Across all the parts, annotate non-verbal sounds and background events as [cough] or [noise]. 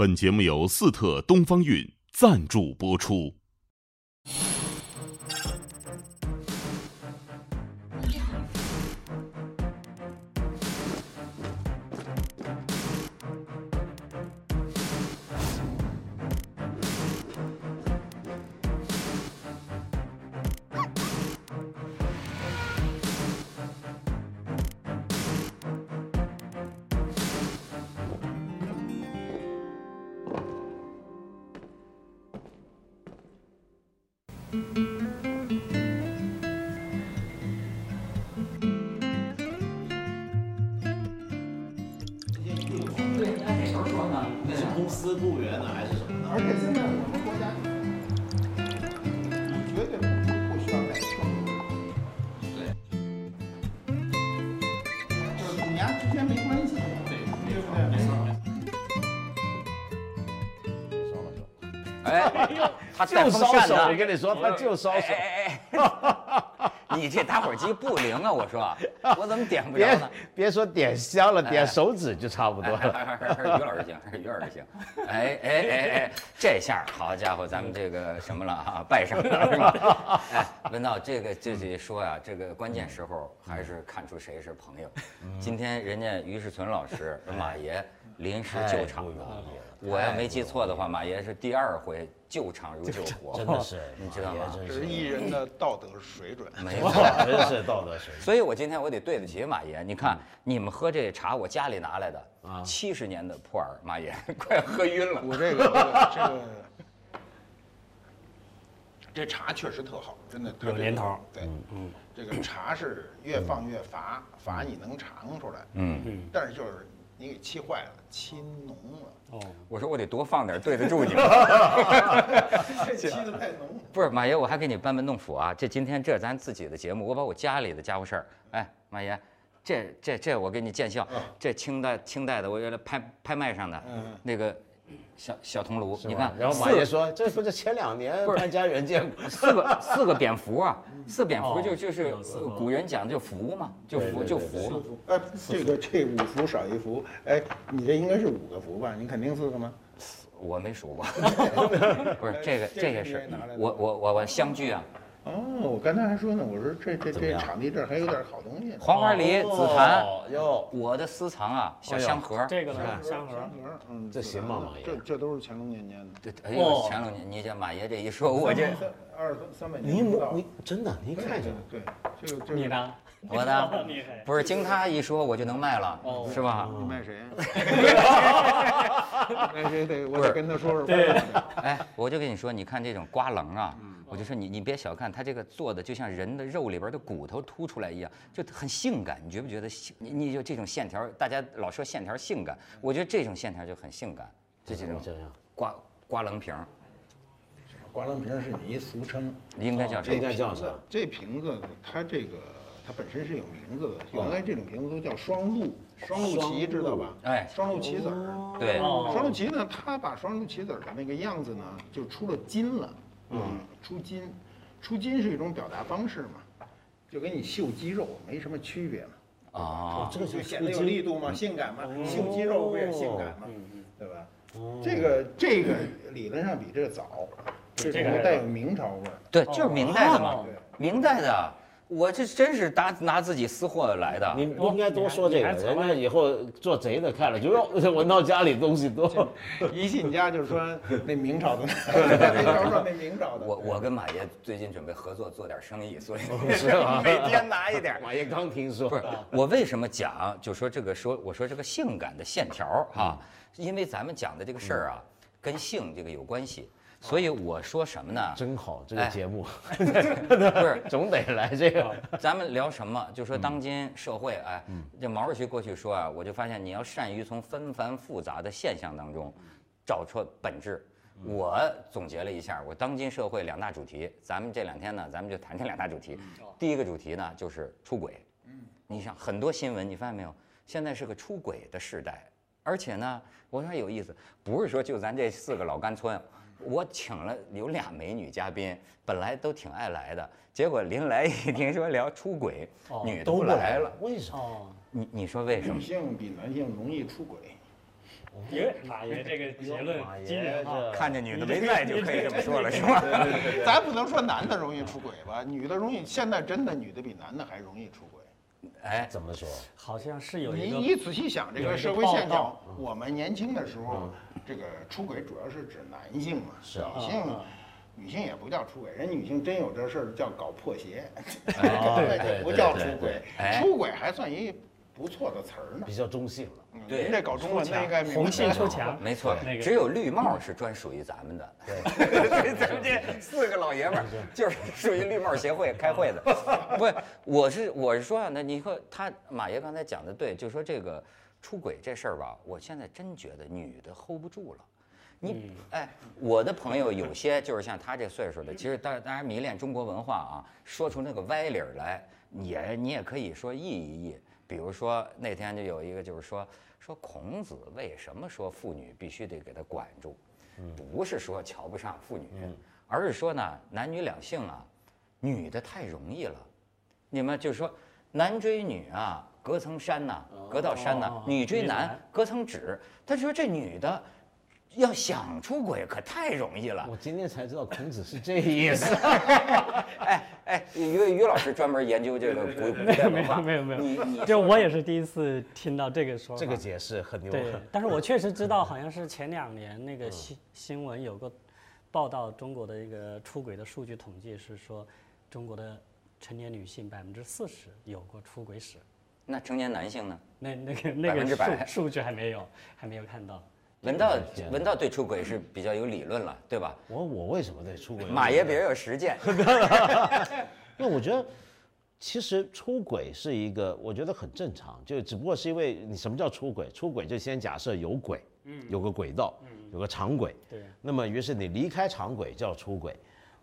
本节目由四特东方韵赞助播出。哎，他烧手，风扇的我跟你说，他就烧手。哎哎哎，你这打火机不灵啊！我说，我怎么点不着呢？别说点香了，点手指就差不多还了。于老师行，于老师行。哎哎哎哎，这下好家伙，咱们这个什么了啊，拜上了是吧？哎，文道，这个这得说呀，这个关键时候还是看出谁是朋友。今天人家于世存老师、马爷临时救场了我要没记错的话，马爷是第二回救场如救 [laughs] 火，真的是，[laughs] 你知道吗？这是艺人的道德水准。没 [laughs] 错。真是道德水准。所以我今天我得对得起马爷。你看，你们喝这茶，我家里拿来的，啊七十年的普洱，马爷快喝晕了。我这个这个这茶确实特好，真的。它这个有年头对，嗯，这个茶是越放越乏，乏你能尝出来，嗯，嗯，但是就是你给气坏了，气浓了，哦，我说我得多放点，对得住你们。这 [laughs] 气的太浓。不是马爷，我还给你班门弄斧啊！这今天这是咱自己的节目，我把我家里的家伙事儿，哎，马爷，这这这我给你见笑，这清代清代的，我原来拍拍卖上的嗯那个小小铜炉，你看，然后马四爷说：“这不是前两年不家园见过，四个四个蝙蝠啊，[laughs] 四蝙蝠哦就就是古人讲就福嘛，就福就福嘛。哎，这个这五福少一福，哎，你这应该是五个福吧？你肯定四个吗？我没数过，[laughs] 不是这个这这个是是你拿来的我我我我相聚啊，哦，我刚才还说呢，我说这这这场地这儿还有点好东西。黄花梨、紫檀，哦哟，我的私藏啊，小香盒。这个呢看，香盒，盒，嗯，这行吗马爷这这都是乾隆年间的，对，哎呦，哦乾隆年，你这马爷这一说，我这二三三百年你你真的，你对看一下对，对，这个这个你呢？我的厉害。不是经他一说我就能卖了，哦是吧？你卖谁呀？卖谁 [laughs] 得我得跟他说说。对，哎，我就跟你说，你看这种刮棱啊，我就说你你别小看它这个做的，就像人的肉里边的骨头凸出来一样，就很性感。你觉不觉得性？你你就这种线条，大家老说线条性感，我觉得这种线条就很性感，就这种这样，刮刮棱瓶儿，刮棱瓶是你一俗称，应该叫什么？应该叫啥？这瓶子它这个它本身是有名字的，原来这种瓶子都叫双鹿，双鹿旗知道吧？哎双鹿棋子儿。对，哦双鹿旗呢，它把双鹿棋子儿的那个样子呢，就出了金了，嗯，出金，出金是一种表达方式嘛，就跟你秀肌肉没什么区别嘛，啊，这就显得有力度嘛，性感嘛，秀肌肉不也性感嘛，嗯对吧？这个这个理论上比这个早，这这个带有明朝味儿。对，就是明代的嘛。哦，明代的。我这真是拿拿自己私货来的。你不应该多说这个，人家以后做贼的看了就哟，[laughs] 闻到家里东西多。一进家就说那明朝的，[laughs] 说那明朝的。我我跟马爷最近准备合作做点生意，所以是 [laughs] 每天拿一点。马爷刚听说，不是我为什么讲，就说这个说我说这个性感的线条哈，因为咱们讲的这个事儿啊，跟性这个有关系，所以我说什么呢？真好，这个哎节目 [laughs] 不是 [laughs] 总得来这个。咱们聊什么？就说当今社会，哎，这毛主席过去说啊，我就发现你要善于从纷繁复杂的现象当中找出本质。我总结了一下，我当今社会两大主题，咱们这两天呢，咱们就谈这两大主题。第一个主题呢，就是出轨。你想很多新闻，你发现没有？现在是个出轨的时代，而且呢，我说有意思，不是说就咱这四个老干村，我请了有俩美女嘉宾，本来都挺爱来的，结果临来一听说聊出轨，女的不来了。为啥？哦，你你说为什么女？性比男性容易出轨，爷马爷这个结论马爷惊人啊！看见女的没在就可以这么说了，是吧？[laughs] 咱不能说男的容易出轨吧，女的容易，现在真的女的比男的还容易出轨。哎，怎么说？好像是有一你个你仔细想这个个社会现象，我们年轻的时候，这个出轨主要是指男性嘛，是啊女性女性也不叫出轨，人女性真有这事儿叫搞破鞋，哦这对 [laughs] 就不叫对对出轨哎。出轨还算一不错的词儿呢比。较中性了。嗯对您这搞中文的应该明白红杏出墙，[laughs] 没错那，个只有绿帽是专属于咱们的。[laughs] 对，咱们这四个老爷们儿就是属于绿帽协会开会的。不是，我是我是说啊，那你说他马爷刚才讲的对，就说这个出轨这事儿吧，我现在真觉得女的 hold 不住了。你哎，我的朋友有些就是像他这岁数的，其实当当然迷恋中国文化啊，说出那个歪理儿来，也你也可以说议一议。比如说那天就有一个就是说说孔子为什么说妇女必须得给他管住，不是说瞧不上妇女，而是说呢男女两性啊，女的太容易了，你们就说男追女啊，隔层山呐、隔道山呐、哦女追男隔层纸。他说这女的要想出轨可太容易了。我今天才知道孔子是这意思。哎 [laughs] 哎，于于老师专门研究这个古古代文化，没有没有没有你你就我也是第一次听到这个说法。这个解释很牛。对，但是我确实知道，好像是前两年那个新新闻有个报道，中国的一个出轨的数据统计是说，中国的成年女性百分之四十有过出轨史。那成年男性呢？那那个那个100%数数据还没有，还没有看到。文道文道对出轨是比较有理论了，对吧？我我为什么对出轨？马爷比较有实践，[laughs] 因为我觉得，其实出轨是一个，我觉得很正常，就只不过是因为你什么叫出轨？出轨就先假设有轨，有个轨道，嗯有个长轨，对，那么于是你离开长轨叫出轨。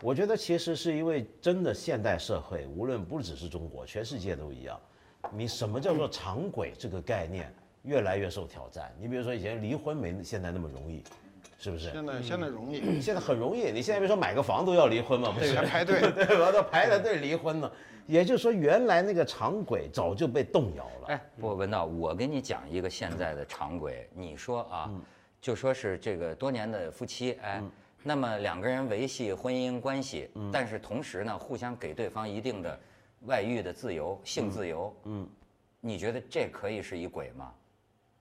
我觉得其实是因为真的现代社会，无论不只是中国，全世界都一样，你什么叫做长轨这个概念越来越受挑战。你比如说以前离婚没现在那么容易，是不是？现在现在容易，现在很容易，你现在别说买个房都要离婚嘛，不是？还排队。[laughs] 对吧？都排着队离婚呢。也就是说，原来那个长轨早就被动摇了。哎，不，文道，我给你讲一个现在的常轨。你说啊，就说是这个多年的夫妻，哎，那么两个人维系婚姻关系，但是同时呢，互相给对方一定的外遇的自由、性自由，嗯，你觉得这可以是一轨吗？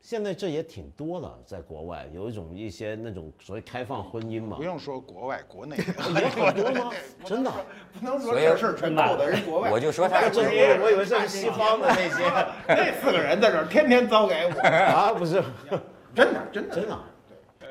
现在这也挺多了，在国外有一种一些那种所谓开放婚姻嘛不，用说国外，国内 [laughs] 也很多吗？[laughs] 真的？不能说事儿全扣在人国外。我就说他这我我以为这是西方的那些 [laughs] 那四个人在这儿天天糟给我，啊，不是，真的真的真的。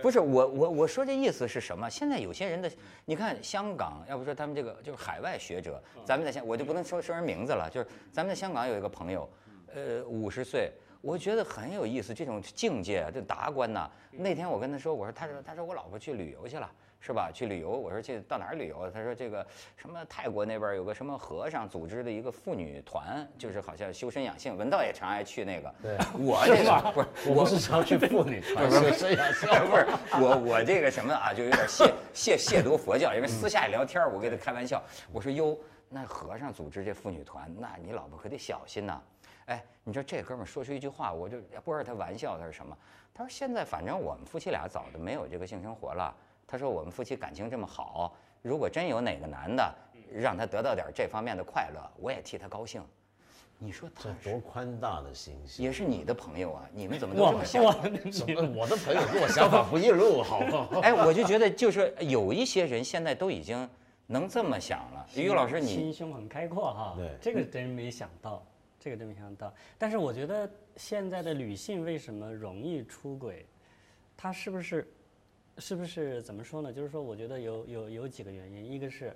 不是我我我说这意思是什么？现在有些人的，你看香港，要不说他们这个就是海外学者，咱们在香我就不能说说人名字了，就是咱们在香港有一个朋友，呃，五十岁，我觉得很有意思，这种境界啊，这达观呐、那天我跟他说，我说他说他说我老婆去旅游去了。是吧？去旅游，我说去到哪儿旅游？他说这个什么泰国那边有个什么和尚组织的一个妇女团，就是好像修身养性。文道也常爱去那个。对，我这个不是我不是常去妇女 [laughs] 团，是是呀，是不是我我这个什么啊，就有点亵亵亵渎佛教，因为私下里聊天，我跟他开玩笑，我说哟，那和尚组织这妇女团，那你老婆可得小心呐。哎，你知道这哥们儿说出一句话，我就不知道他玩笑他是什么。他说现在反正我们夫妻俩早就没有这个性生活了。他说我们夫妻感情这么好，如果真有哪个男的让他得到点这方面的快乐，我也替他高兴。你说他多宽大的心胸。也是你的朋友啊？你们怎么都这么想？哇，什么我的朋友跟我想法不一路，好不好？哎，我就觉得就是有一些人现在都已经能这么想了。于老师，你心胸很开阔哈，对这个真没想到，这个真没想到。但是我觉得现在的女性为什么容易出轨，她是不是，是不是怎么说呢？就是说，我觉得有有有几个原因，一个是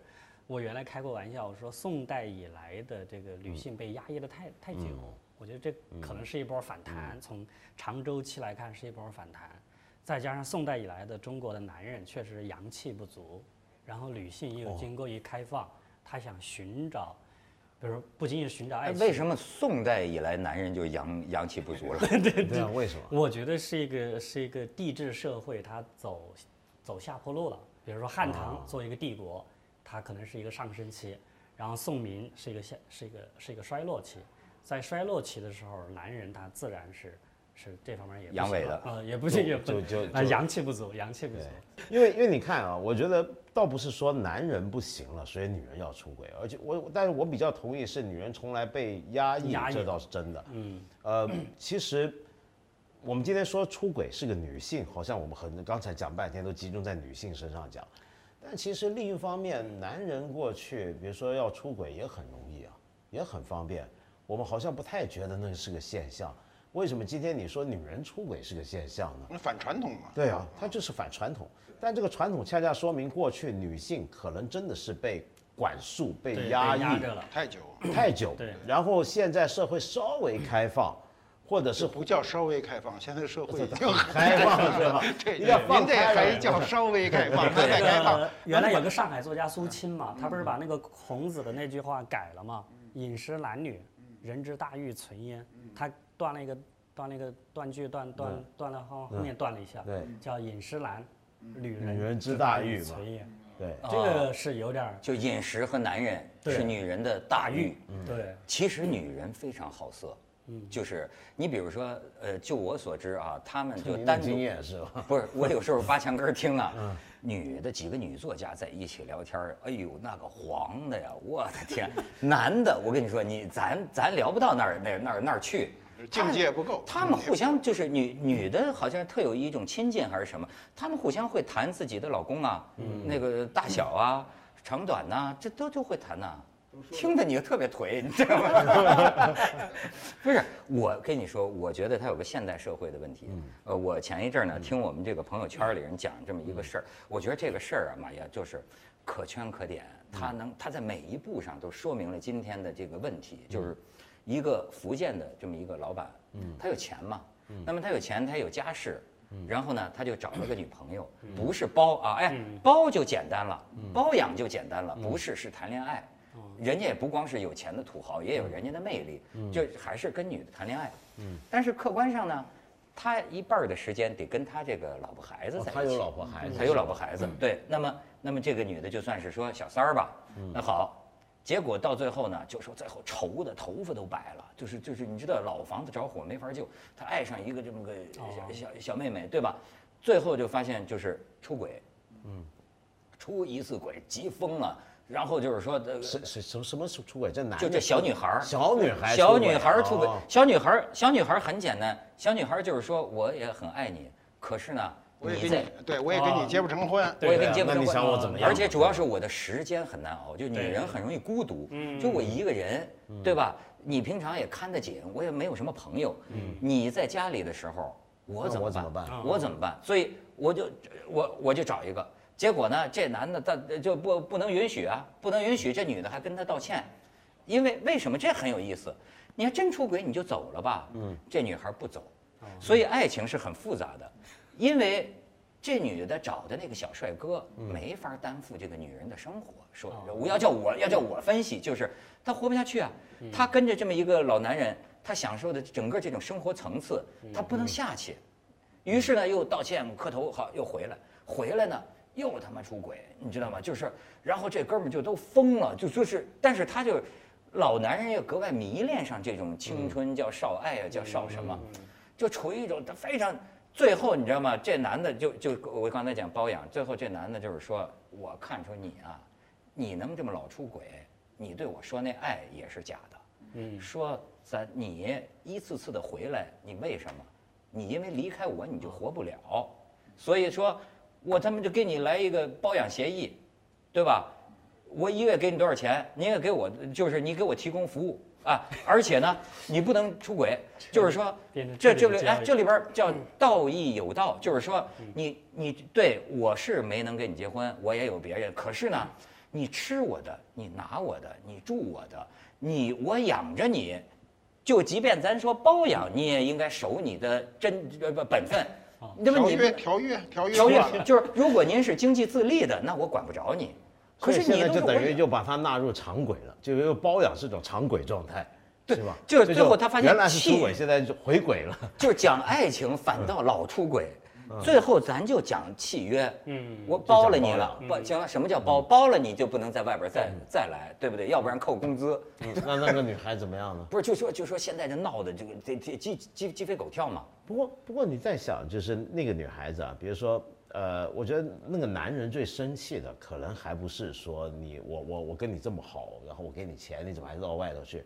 我原来开过玩笑，我说宋代以来的这个女性被压抑的太太久，我觉得这可能是一波反弹，从长周期来看是一波反弹，再加上宋代以来的中国的男人确实阳气不足，然后女性又经过一开放，她想寻找，比如说不仅仅是寻找爱情，哎为什么宋代以来男人就阳阳气不足了？[laughs] 对对，为什么？我觉得是一个是一个帝制社会，它走走下坡路了。比如说汉唐作为一个帝国，它可能是一个上升期，然后宋明是一个下是一个是一个衰落期。在衰落期的时候，男人他自然是是这方面也不阳痿行的呃，也不是也不就就啊，就阳气不足，阳气不足。因为因为你看啊，我觉得倒不是说男人不行了，所以女人要出轨，而且我但是我比较同意是女人从来被压抑，压抑这倒是真的。嗯，呃，其实我们今天说出轨是个女性，好像我们很刚才讲半天都集中在女性身上讲，但其实另一方面，男人过去比如说要出轨也很容易啊，也很方便，我们好像不太觉得那是个现象。为什么今天你说女人出轨是个现象呢？那反传统嘛。对啊，它就是反传统。但这个传统恰恰说明，过去女性可能真的是被管束、被，压抑被压着了。太久，太久。对然后现在社会稍微开放，或者是不叫稍微开放，现在社会已经开放，是吧？[laughs] 对，一定要放您这。还叫稍微开放，还在开放。原来有个上海作家苏青嘛，他不是把那个孔子的那句话改了嘛？饮食男女，人之大欲存焉。他断了一个断了一个断句，断断断了后后面断了一下，对，叫饮食男，女女人人之大欲嘛。存焉。对，这个是有点儿就饮食和男人是女人的大欲。对，其实女人非常好色，就是你比如说，呃，就我所知啊，他们就单独经验是吧？不是，我有时候扒墙根儿听啊，[laughs] 女的几个女作家在一起聊天儿，哎呦，那个黄的呀，我的天！[laughs] 男的，我跟你说，你咱咱聊不到那儿那那儿那儿去，境界不够。他们互相就是女女的，好像特有一种亲近还是什么，他们互相会谈自己的老公啊，那个大小啊、长短呐、这都都会谈呐、听着你就特别颓，你知道吗？[laughs] 不是，我跟你说，我觉得它有个现代社会的问题。呃，我前一阵儿呢，听我们这个朋友圈里人讲这么一个事儿，我觉得这个事儿啊，马爷就是可圈可点，它能它在每一步上都说明了今天的这个问题，就是一个福建的这么一个老板，他有钱嘛，那么他有钱，他有家世。然后呢，他就找了个女朋友，不是包啊，哎，包就简单了，包养就简单了，不是是谈恋爱。人家也不光是有钱的土豪，也有人家的魅力，就还是跟女的谈恋爱。但是客观上呢，他一半儿的时间得跟他这个老婆孩子在一起。哦他有老婆孩子，他有老婆孩子，对，那么那么这个女的就算是说小三儿吧，那好，结果到最后呢，就说最后愁的头发都白了，就是就是你知道老房子着火没法救，他爱上一个这么个小小小妹妹，对吧？最后就发现就是出轨，嗯，出一次轨急疯了，然后就是说呃是是什么什么出出轨？这男就这小女孩儿小女孩，小女孩出轨。哦，小女孩小女孩很简单，小女孩就是说我也很爱你，可是呢，我也跟你，对我也跟你结不成婚。我也跟你结不成婚你想我怎么样而且主要是我的时间很难熬，就女人很容易孤独，就我一个人，对吧？你平常也看得紧，我也没有什么朋友。你在家里的时候，我怎么办？我怎么办我怎么办？所以我就我我就找一个，结果呢，这男的他就不不能允许啊，不能允许，这女的还跟他道歉，因为为什么这很有意思？你要真出轨你就走了吧，嗯，这女孩不走，所以爱情是很复杂的，因为这女的找的那个小帅哥没法担负这个女人的生活。说我要叫我要叫我分析，就是她活不下去啊，她跟着这么一个老男人，她享受的整个这种生活层次，她不能下去。于是呢，又道歉磕头，好又回来，回来呢又他妈出轨，你知道吗？就是，然后这哥们儿就都疯了，就就是，但是他就老男人又格外迷恋上这种青春，叫少爱啊，叫少什么，就处于一种他非常。最后你知道吗？这男的就就我刚才讲包养，最后这男的就是说，我看出你啊，你能这么老出轨，你对我说那爱也是假的。嗯，说咱你一次次的回来，你为什么？你因为离开我你就活不了，所以说，我他妈就给你来一个包养协议，对吧？我一个月给你多少钱，你也给我，就是你给我提供服务啊，而且呢，你不能出轨，就是说这这里哎这里边叫道义有道，就是说你你对我是没能跟你结婚，我也有别人，可是呢，你吃我的，你拿我的，你住我的，你我养着你，就即便咱说包养，你也应该守你的真呃不本分，那么条你约条约条约条约就是如果您是经济自立的，那我管不着你。可是所以现在就等于就把他纳入常轨了，就又包养是种常轨状态，对是吧？就是最后他发现原来是出轨，现在就回轨了。[laughs] 就是讲爱情，反倒老出轨。最后咱就讲契约，嗯我包了你了讲，包行了，什么叫包？包了你就不能在外边再再来，对不对？要不然扣工资。那那个女孩怎么样呢？[laughs] 不是，就说就说现在这闹的这个这这鸡鸡鸡飞狗跳嘛。不过不过你在想，就是那个女孩子啊，比如说，呃，我觉得那个男人最生气的，可能还不是说你我我我跟你这么好，然后我给你钱，你怎么还绕外头去？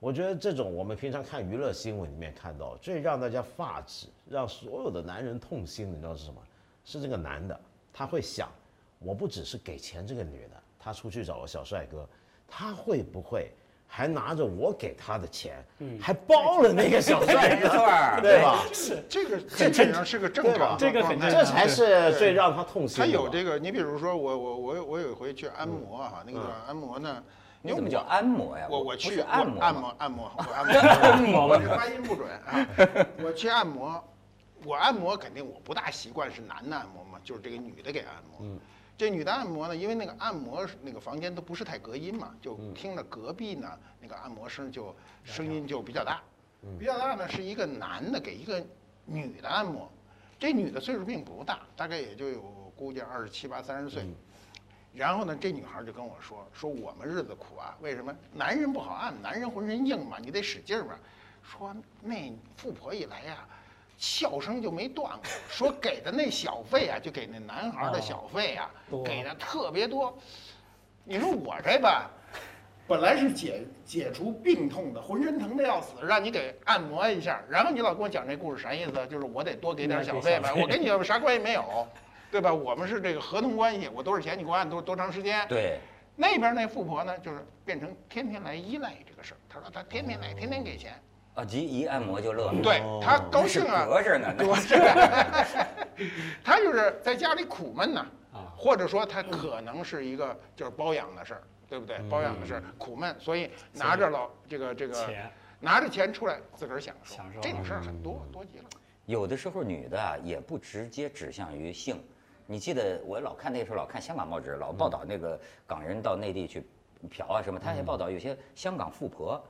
我觉得这种我们平常看娱乐新闻里面看到，最让大家发指、让所有的男人痛心的，你知道是什么？是这个男的，他会想，我不只是给钱这个女的，他出去找个小帅哥，他会不会还拿着我给他的钱，还包了那个小帅 [laughs] 哥？对吧？这个这本上是个正常的这个肯定状态这才是最让他痛心他的吧。有这个，你比如说我我我我有一回去按摩哈，那个按摩呢，你怎么叫按摩呀？我我去按摩按吗摩按摩，我按 [laughs] 摩，我这发音不准啊。[laughs] 我去按摩，我按摩肯定我不大习惯是男的按摩嘛，就是这个女的给按摩。这女的按摩呢，因为那个按摩那个房间都不是太隔音嘛，就听着隔壁呢那个按摩声就声音就比较大，比较大呢是一个男的给一个女的按摩，这女的岁数并不大，大概也就有估计二十七八三十岁。然后呢，这女孩就跟我说：“说我们日子苦啊，为什么？男人不好按，男人浑身硬嘛，你得使劲儿嘛。说那富婆一来呀、笑声就没断过。说给的那小费啊，就给那男孩的小费啊，多给的特别多。你说我这吧，[laughs] 本来是解解除病痛的，浑身疼的要死，让你给按摩一下，然后你老跟我讲这故事啥意思？就是我得多给点小费呗，我跟你有啥关系没有？对吧？我们是这个合同关系，我多少钱你给我按多多长时间？对，那边那富婆呢，就是变成天天来依赖这个事儿。她说她天天来，天天给钱，啊，即一按摩就乐了。对他高兴啊，隔着呢，那我这，[laughs] 她就是在家里苦闷呐，或者说他可能是一个就是包养的事儿，对不对？包养的事儿苦闷，所以拿着老这个这个钱拿着钱出来自个儿享受享受，这种事儿很多多极了。有的时候女的啊也不直接指向于性。你记得我老看那时候老看香港报纸，老报道那个港人到内地去嫖啊什么，他也报道有些香港富婆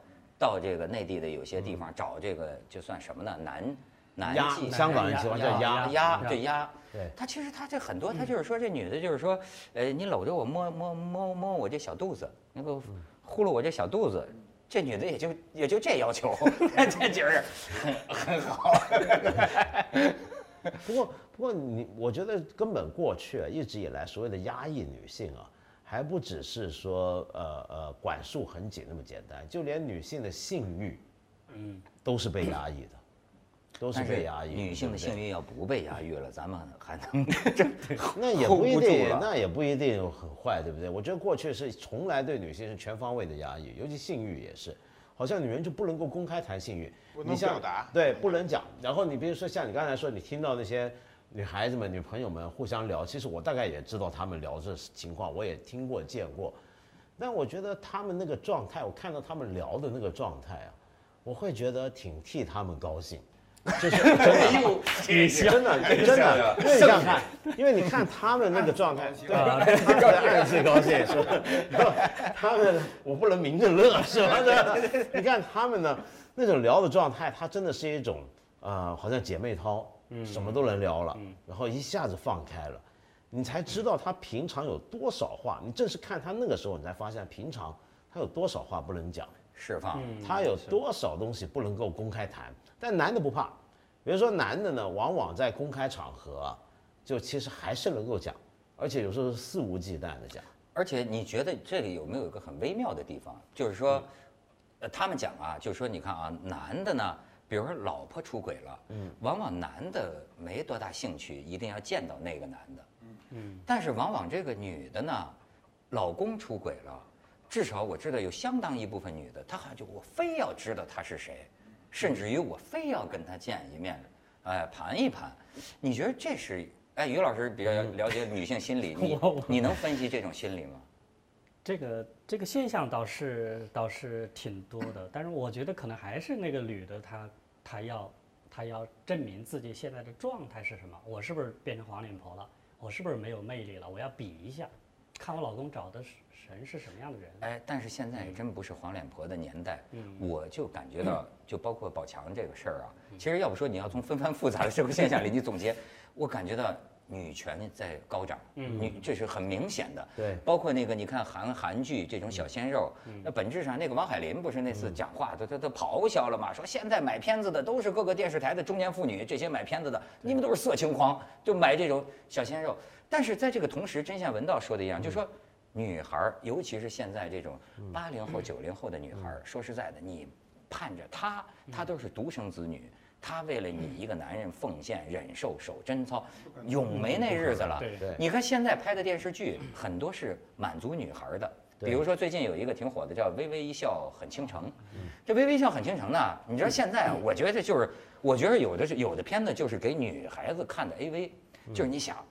到这个内地的有些地方找这个就算什么呢？男男鸭妓，香港人喜欢叫鸭，鸭鸭对鸭，对。他其实他这很多，他就是说这女的就是说，呃，你搂着我摸摸摸摸我这小肚子，那个呼噜我这小肚子，这女的也就也就这要求，[laughs] 这就是很很好。[laughs] 不过，不过你，我觉得根本过去啊，一直以来所谓的压抑女性啊，还不只是说呃呃管束很紧那么简单，就连女性的性欲，嗯，都是被压抑的，都是被压抑。女性的性欲要不被压抑了，咱们还能 [laughs] 那 [laughs] 也不一定，那也不一定很坏，对不对？我觉得过去是从来对女性是全方位的压抑，尤其性欲也是，好像女人就不能够公开谈性欲，不能你像表达对，不能讲。然后你比如说像你刚才说，你听到那些女孩子们、女朋友们互相聊，其实我大概也知道她们聊这情况，我也听过见过。但我觉得她们那个状态，我看到她们聊的那个状态啊，我会觉得挺替她们高兴。就是 [laughs] 真的，你真的真的，因为你想想看，因为你看他们那个状态，对吧？他们暗自高兴是吧？他们我不能明着乐是吧？你看他们呢，那种聊的状态，它真的是一种呃，好像姐妹淘，什么都能聊了，然后一下子放开了，你才知道他平常有多少话。你正是看他那个时候，你才发现平常他有多少话不能讲。释放。他有多少东西不能够公开谈，但男的不怕，比如说男的呢，往往在公开场合啊，就其实还是能够讲，而且有时候是肆无忌惮的讲。而且你觉得这里有没有一个很微妙的地方？就是说，呃，他们讲啊，就是说，你看啊，男的呢，比如说老婆出轨了，嗯，往往男的没多大兴趣，一定要见到那个男的，嗯，但是往往这个女的呢，老公出轨了，至少我知道有相当一部分女的，她好像就我非要知道他是谁，甚至于我非要跟他见一面，哎，盘一盘。你觉得这是？哎，于老师比较了解女性心理，你 [laughs] 你能分析这种心理吗？这个这个现象倒是倒是挺多的，但是我觉得可能还是那个女的她她要他要证明自己现在的状态是什么，我是不是变成黄脸婆了，我是不是没有魅力了，我要比一下，看我老公找的是人是什么样的人。哎，但是现在真不是黄脸婆的年代，嗯我就感觉到，就包括宝强这个事儿啊，其实要不说你要从纷繁复杂的社会现象里你总结，[laughs] 我感觉到女权在高涨，女这是很明显的。对。包括那个你看韩韩剧这种小鲜肉，那本质上那个王海林不是那次讲话，他他他咆哮了嘛，说现在买片子的都是各个电视台的中年妇女，这些买片子的你们都是色情狂，就买这种小鲜肉。但是在这个同时，真像文道说的一样，就说女孩儿，尤其是现在这种八零后、九零后的女孩儿，说实在的，你盼着她，她都是独生子女。她为了你一个男人奉献、忍受、守贞操，永没那日子了。对对你看现在拍的电视剧，很多是满足女孩儿的。比如说最近有一个挺火的，叫《微微一笑很倾城》。这《微微一笑很倾城》呢，你知道现在啊，我觉得就是，我觉得有的是有的片子就是给女孩子看的 AV，就是你想，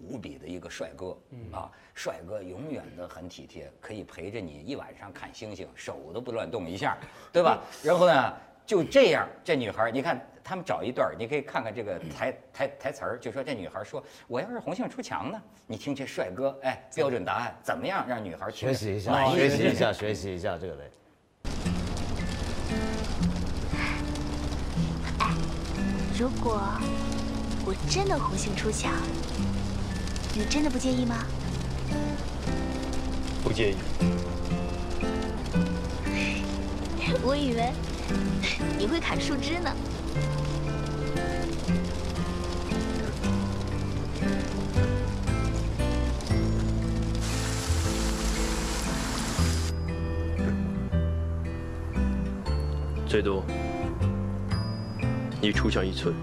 无比的一个帅哥啊，帅哥永远的很体贴，可以陪着你一晚上看星星，手都不乱动一下，对吧？[laughs] 然后呢，就这样，这女孩儿，你看他们找一段，你可以看看这个台台台词儿，就说这女孩儿说我要是红杏出墙呢，你听这帅哥，哎，标准答案怎么样让女孩儿学习一下，学习一下，学习一下这个人。如果我真的红杏出墙，你真的不介意吗？不介意。[laughs] 我以为 [laughs] 你会砍树枝呢。最多你出墙一寸，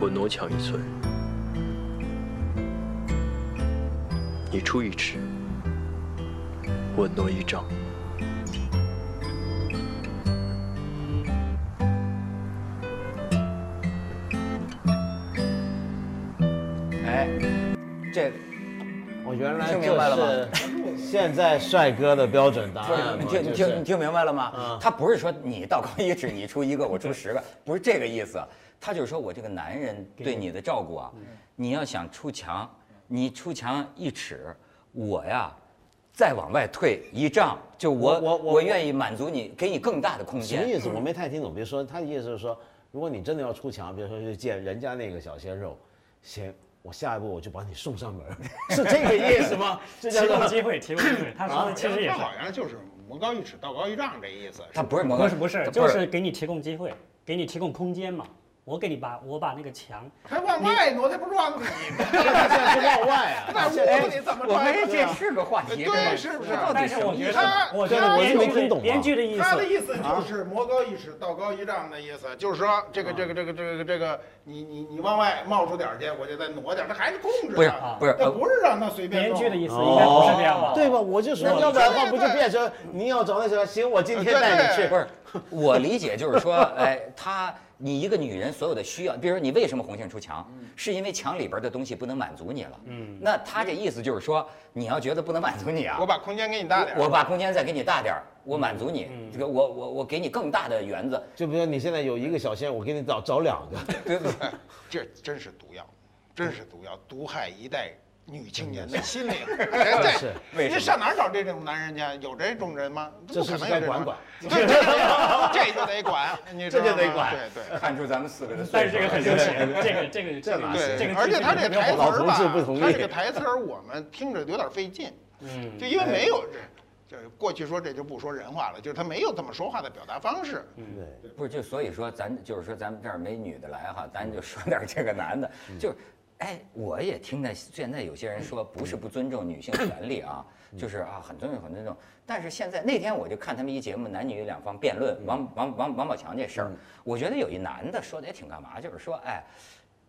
我挪墙一寸；你出一尺，我挪一丈。哎，这我原来听明白了就是现在帅哥的标准答案。你听你就是听你听明白了吗嗯？他不是说你道高一尺，你出一个，我出十个，不是这个意思。他就是说我这个男人对你的照顾啊，你要想出墙，你出墙一尺，我呀。再往外退一丈，就我我我我我愿意满足你，给你更大的空间。什么意思？我没太听懂。比如说，他的意思是说，如果你真的要出墙，比如说去见人家那个小鲜肉，行，我下一步我就把你送上门，是这个意思吗？[laughs] 这叫提供机会，提供机会。他说的其实也好像就是魔高一尺，道高一丈这意思。他不是魔不是不是，就是给你提供机会，给你提供空间嘛。我给你把我把那个墙，[laughs] 还往外挪，他不 [laughs] 是往里吗？现在是往外啊。在屋子里怎么我们穿？这是个话题，对，是不是？但是我觉他得，我觉得编剧我没听懂编剧的意思，他的意思就是魔高一尺，道高一丈的意思，就是说这个这个这个这个这个，你你你往外冒出点去，我就再挪点儿，这还是控制不是，不是这不是让他随便弄编剧的意思应该不是这样吧？对吧？我就说，要不然的话不就变成你要找那什么？行，我今天带你去。不是，[laughs] 我理解就是说，哎，他你一个女人所有的需要，比如说你为什么红杏出墙，是因为墙里边的东西不能满足你了。嗯，那他这意思就是说，你要觉得不能满足你啊，我把空间给你大点，我把空间再给你大点，我满足你，这个我我我给你更大的园子，就比如说你现在有一个小仙，我给你找找两个。[laughs] 对不对？这真是毒药，真是毒药，毒害一代女青年的心灵。[laughs] 这是。为什么？你上哪儿找这种男人去？有这种人吗？这是不可能有这种。该管管。对对对，这就得管，这就得管。对对。看出咱们四个的岁数。但是这个很流行，这个这个这个对，这个而且他这台词儿吧同志不同，意。他这个台词儿我们听着有点费劲，嗯，就因为没有这，这过去说这就不说人话了，就是他没有这么说话的表达方式。对，不是，就所以说咱就是说咱们这儿没女的来哈，咱就说点这个男的，就是，哎，我也听到现在有些人说不是不尊重女性权利啊，就是啊很尊重很尊重，但是现在那天我就看他们一节目男女两方辩论王王王王宝强这事儿，我觉得有一男的说的也挺干嘛，就是说哎，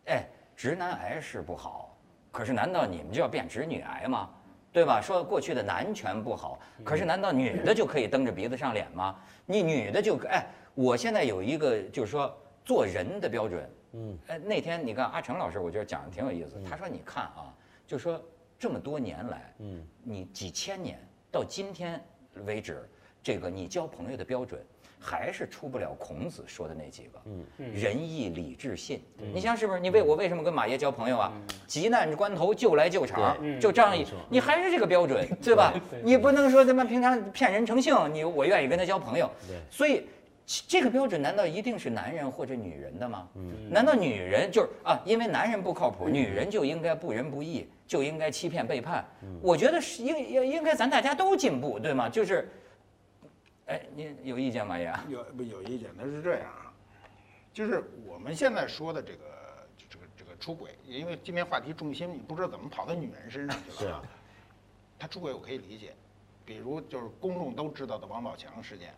哎直男癌是不好，可是难道你们就要变直女癌吗？对吧？说过去的男权不好，可是难道女的就可以蹬着鼻子上脸吗？你女的就哎，我现在有一个就是说做人的标准，嗯，哎，那天你看阿成老师，我觉得讲的挺有意思。他说你看啊，就说这么多年来，嗯，你几千年到今天为止，这个你交朋友的标准，还是出不了孔子说的那几个，嗯，仁义礼智信。你想是不是？你为我为什么跟马爷交朋友啊？急难关头就来救场，就仗义，你还是这个标准，对吧？你不能说他妈平常骗人成性，你我愿意跟他交朋友。所以这个标准难道一定是男人或者女人的吗？难道女人就是啊？因为男人不靠谱，女人就应该不仁不义，就应该欺骗背叛？我觉得是应应应该咱大家都进步，对吗？就是。哎，您有意见吗？也 [laughs] 有不有意见？他是这样啊，就是我们现在说的这个这个这个出轨，因为今天话题重心你不知道怎么跑到女人身上去了。他出轨我可以理解，比如就是公众都知道的王宝强事件。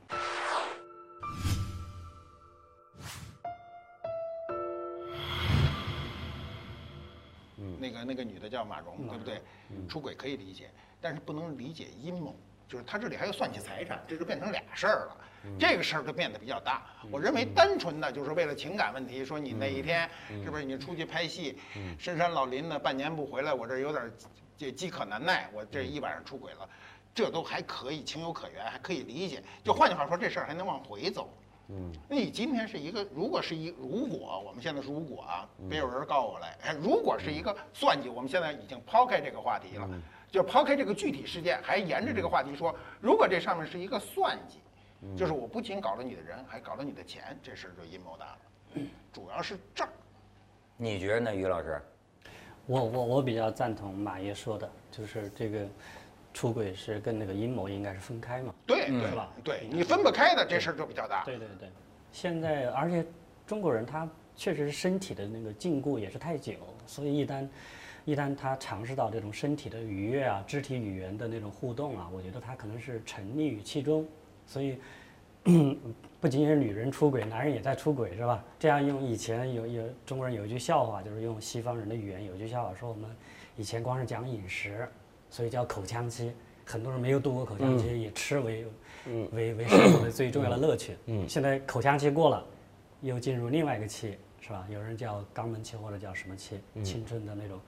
那个那个女的叫马蓉，对不对？出轨可以理解，但是不能理解阴谋。就是他这里还要算计财产，这就变成俩事儿了。这个事儿就变得比较大。我认为单纯的就是为了情感问题，说你那一天是不是你出去拍戏，深山老林的半年不回来，我这有点这饥渴难耐，我这一晚上出轨了，这都还可以情有可原，还可以理解。就换句话说，这事儿还能往回走。嗯，那你今天是一个，如果是一如果我们现在如果啊，别有人告我来，哎，如果是一个算计，我们现在已经抛开这个话题了。就抛开这个具体事件，还沿着这个话题说，如果这上面是一个算计，就是我不仅搞了你的人，还搞了你的钱，这事儿就阴谋大了。主要是这儿，你觉得呢，于老师？我我我比较赞同马爷说的，就是这个出轨是跟那个阴谋应该是分开嘛？对对吧？对你分不开的这事儿就比较大。对对对，现在而且中国人他确实是身体的那个禁锢也是太久，所以一旦。一旦他尝试到这种身体的愉悦啊，肢体语言的那种互动啊，我觉得他可能是沉溺于其中。所以，[clears throat] 不仅仅是女人出轨，男人也在出轨，是吧？这样用以前有有中国人有一句笑话，就是用西方人的语言有一句笑话说，我们以前光是讲饮食，所以叫口腔期，很多人没有度过口腔期，以吃为为为生活的最重要的乐趣。嗯，现在口腔期过了，又进入另外一个期，是吧？有人叫肛门期或者叫什么期？青春的那种。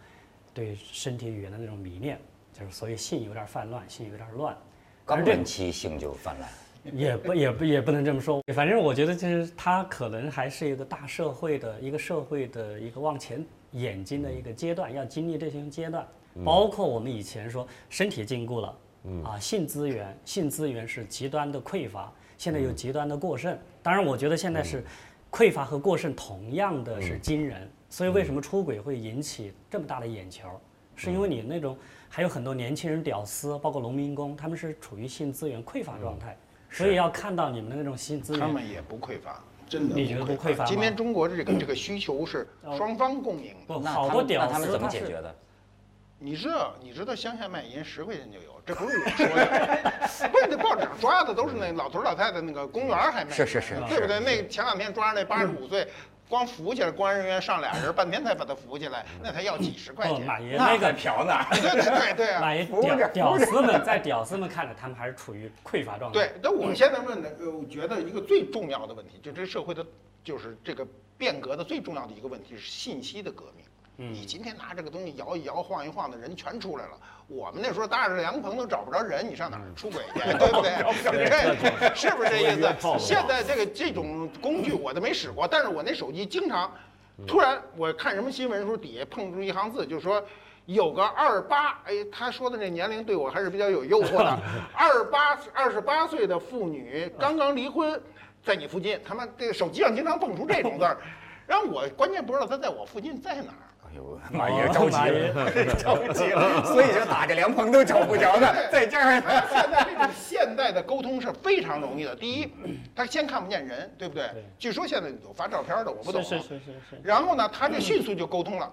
对身体语言的那种迷恋，就是所以性有点泛滥，性有点乱。肛门期性就泛滥，也不也不也不能这么说。反正我觉得就是他可能还是一个大社会的一个社会的一个往前演进的一个阶段，要经历这些阶段。包括我们以前说身体禁锢了，啊，性资源性资源是极端的匮乏，现在又极端的过剩。当然，我觉得现在是匮乏和过剩同样的是惊人。所以为什么出轨会引起这么大的眼球？是因为你那种还有很多年轻人屌丝，包括农民工，他们是处于性资源匮乏状态，所以要看到你们的那种性资源。他们也不匮乏，真的。你觉得不匮乏今天中国的这个这个需求是双方共赢。不，好多屌丝他们怎么解决的？你知道，你知道乡下卖淫十块钱就有，这不是我说的，[laughs] 不是那报纸上抓的都是那老头老太太那个公园还卖，是是是，对不对？那前两天抓那八十五岁。光扶起来，公安人员上俩人，半天才把他扶起来，那才要几十块钱。马爷那个嫖呢？对对对对啊！[laughs] 马爷屌屌丝们在屌丝们看来，他们还是处于匮乏状态。对，那我现在问的，呃，我觉得一个最重要的问题，就这社会的，就是这个变革的最重要的一个问题是信息的革命。你今天拿这个东西摇一摇、晃一晃的人全出来了。我们那时候搭着凉棚都找不着人，你上哪儿出轨去？[laughs] 对不对？这是不是这意思？现在这个这种工具我都没使过，但是我那手机经常，突然我看什么新闻时候底下碰出一行字，就说有个二八，哎，他说的这年龄对我还是比较有诱惑的。[laughs] 二八二十八岁的妇女刚刚离婚，在你附近，他妈这个手机上经常蹦出这种字儿，然后我关键不知道他在我附近在哪儿。哎呦，马爷着急了，[laughs] 着急了，所以就打着凉棚都找不着呢，在这儿。现在这种现代的沟通是非常容易的。第一，他先看不见人，对不对？据说现在有发照片的，我不懂。是是是是。然后呢，他就迅速就沟通了，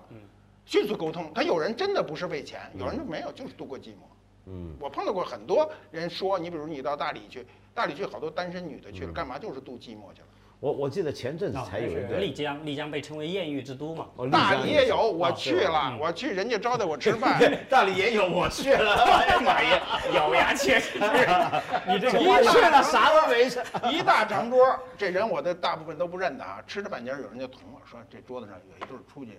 迅速沟通。他有人真的不是为钱，有人就没有，就是度过寂寞。嗯，我碰到过很多人说，你比如你到大理去，大理去好多单身女的去了，干嘛？就是度寂寞去了。我我记得前阵子才有一个丽江，丽江被称为艳遇之都嘛。大理也有，我去了，我去人家招待我吃饭。[laughs] 大理也有，我去了。[laughs] 哎呀妈呀咬牙切齿，[laughs] 你这一去了啥都没事。一大长桌，这人我的大部分都不认得啊。吃着半截，有人就捅我说这桌子上有一对出去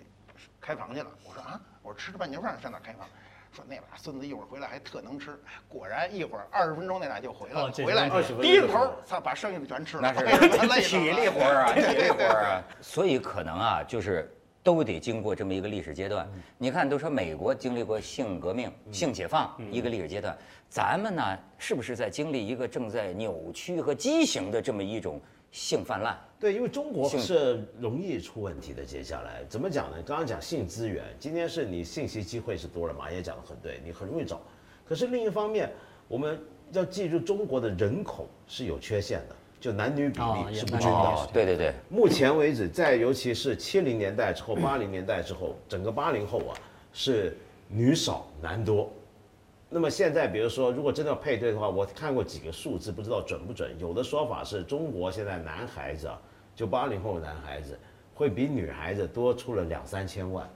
开房去了。我说啊，我说吃着半截饭上哪开房？说那俩孙子一会儿回来还特能吃。果然一会儿二十分钟那俩就回来了，回来20分钟低着头，操，把剩下的全吃了。[laughs] 那累是 [laughs] 体力活儿啊，体力活儿啊。[laughs] 所以可能啊，就是都得经过这么一个历史阶段。你看，都说美国经历过性革命、性解放一个历史阶段，咱们呢，是不是在经历一个正在扭曲和畸形的这么一种性泛滥？对，因为中国是容易出问题的。接下来怎么讲呢？刚刚讲性资源，今天是你信息机会是多了，马也讲的很对，你很容易找。可是另一方面，我们要记住，中国的人口是有缺陷的，就男女比例是不均等的。哦，对对对，目前为止，在尤其是七零年代之后、八零年代之后，整个八零后啊是女少男多。那么现在，比如说，如果真的要配对的话，我看过几个数字，不知道准不准。有的说法是中国现在男孩子啊，就八零后的男孩子，会比女孩子多出了两三千万。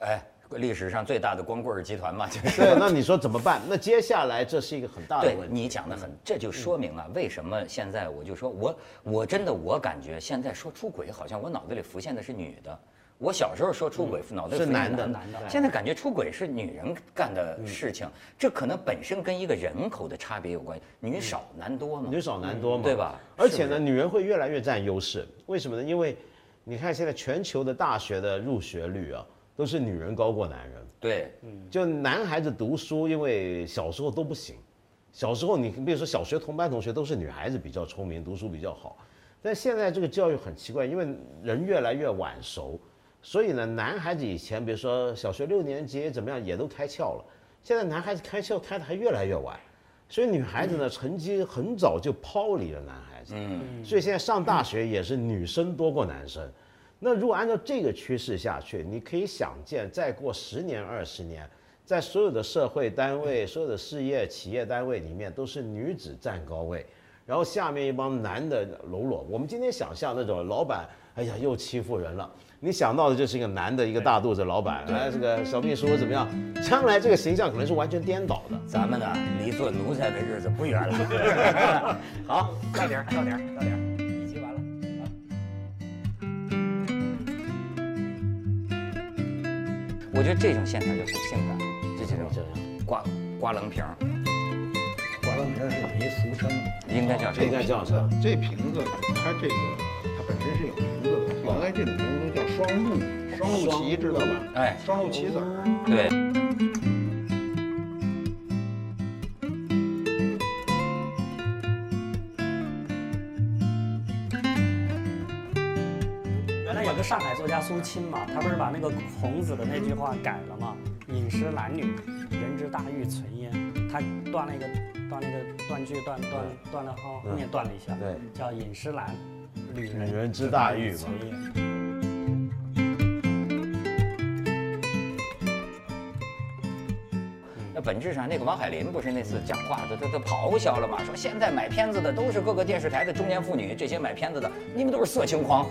哎，历史上最大的光棍儿集团嘛，就是。对，那你说怎么办？那接下来这是一个很大的对问题。你讲的很，这就说明了为什么现在我就说我我真的我感觉现在说出轨，好像我脑子里浮现的是女的。我小时候说出轨，脑子里浮现是男的男的现在感觉出轨是女人干的事情，这可能本身跟一个人口的差别有关系，女少男多嘛。女少男多嘛，对吧而且呢，女人会越来越占优势，为什么呢？因为你看现在全球的大学的入学率啊，都是女人高过男人。对，就男孩子读书，因为小时候都不行，小时候你比如说小学同班同学都是女孩子比较聪明，读书比较好，但现在这个教育很奇怪，因为人越来越晚熟，所以呢，男孩子以前比如说小学六年级怎么样也都开窍了，现在男孩子开窍开的还越来越晚，所以女孩子呢成绩很早就抛离了男孩子，嗯，所以现在上大学也是女生多过男生。那如果按照这个趋势下去，你可以想见，再过十年、二十年，在所有的社会单位、所有的事业企业单位里面，都是女子占高位，然后下面一帮男的喽啰。我们今天想象那种老板，哎呀，又欺负人了。你想到的就是一个男的，一个大肚子老板，哎，这个小秘书怎么样？将来这个形象可能是完全颠倒的。咱们呢离做奴才的日子不远了。[laughs] 好，到点儿，到点儿，到点儿，一集完了。我觉得这种线条就很性感，就这种刮刮棱瓶儿，刮棱瓶是一俗称，应该叫什应么？该这样说。这瓶子它这个它本身是有名字的，原来这种名字叫双鹿，双鹿旗知道吧？哎，双鹿棋子儿。对，原来有个上海作家苏青嘛，他不是把那个孔子的那句话改了嘛？饮食男女，人之大欲存焉。他断了一个断了一个断句，断断断了后后面断了一下，对，叫饮食男，女人之大欲嘛。那本质上那个王海林不是那次讲话，他他他咆哮了嘛，说现在买片子的都是各个电视台的中年妇女，这些买片子的你们都是色情狂。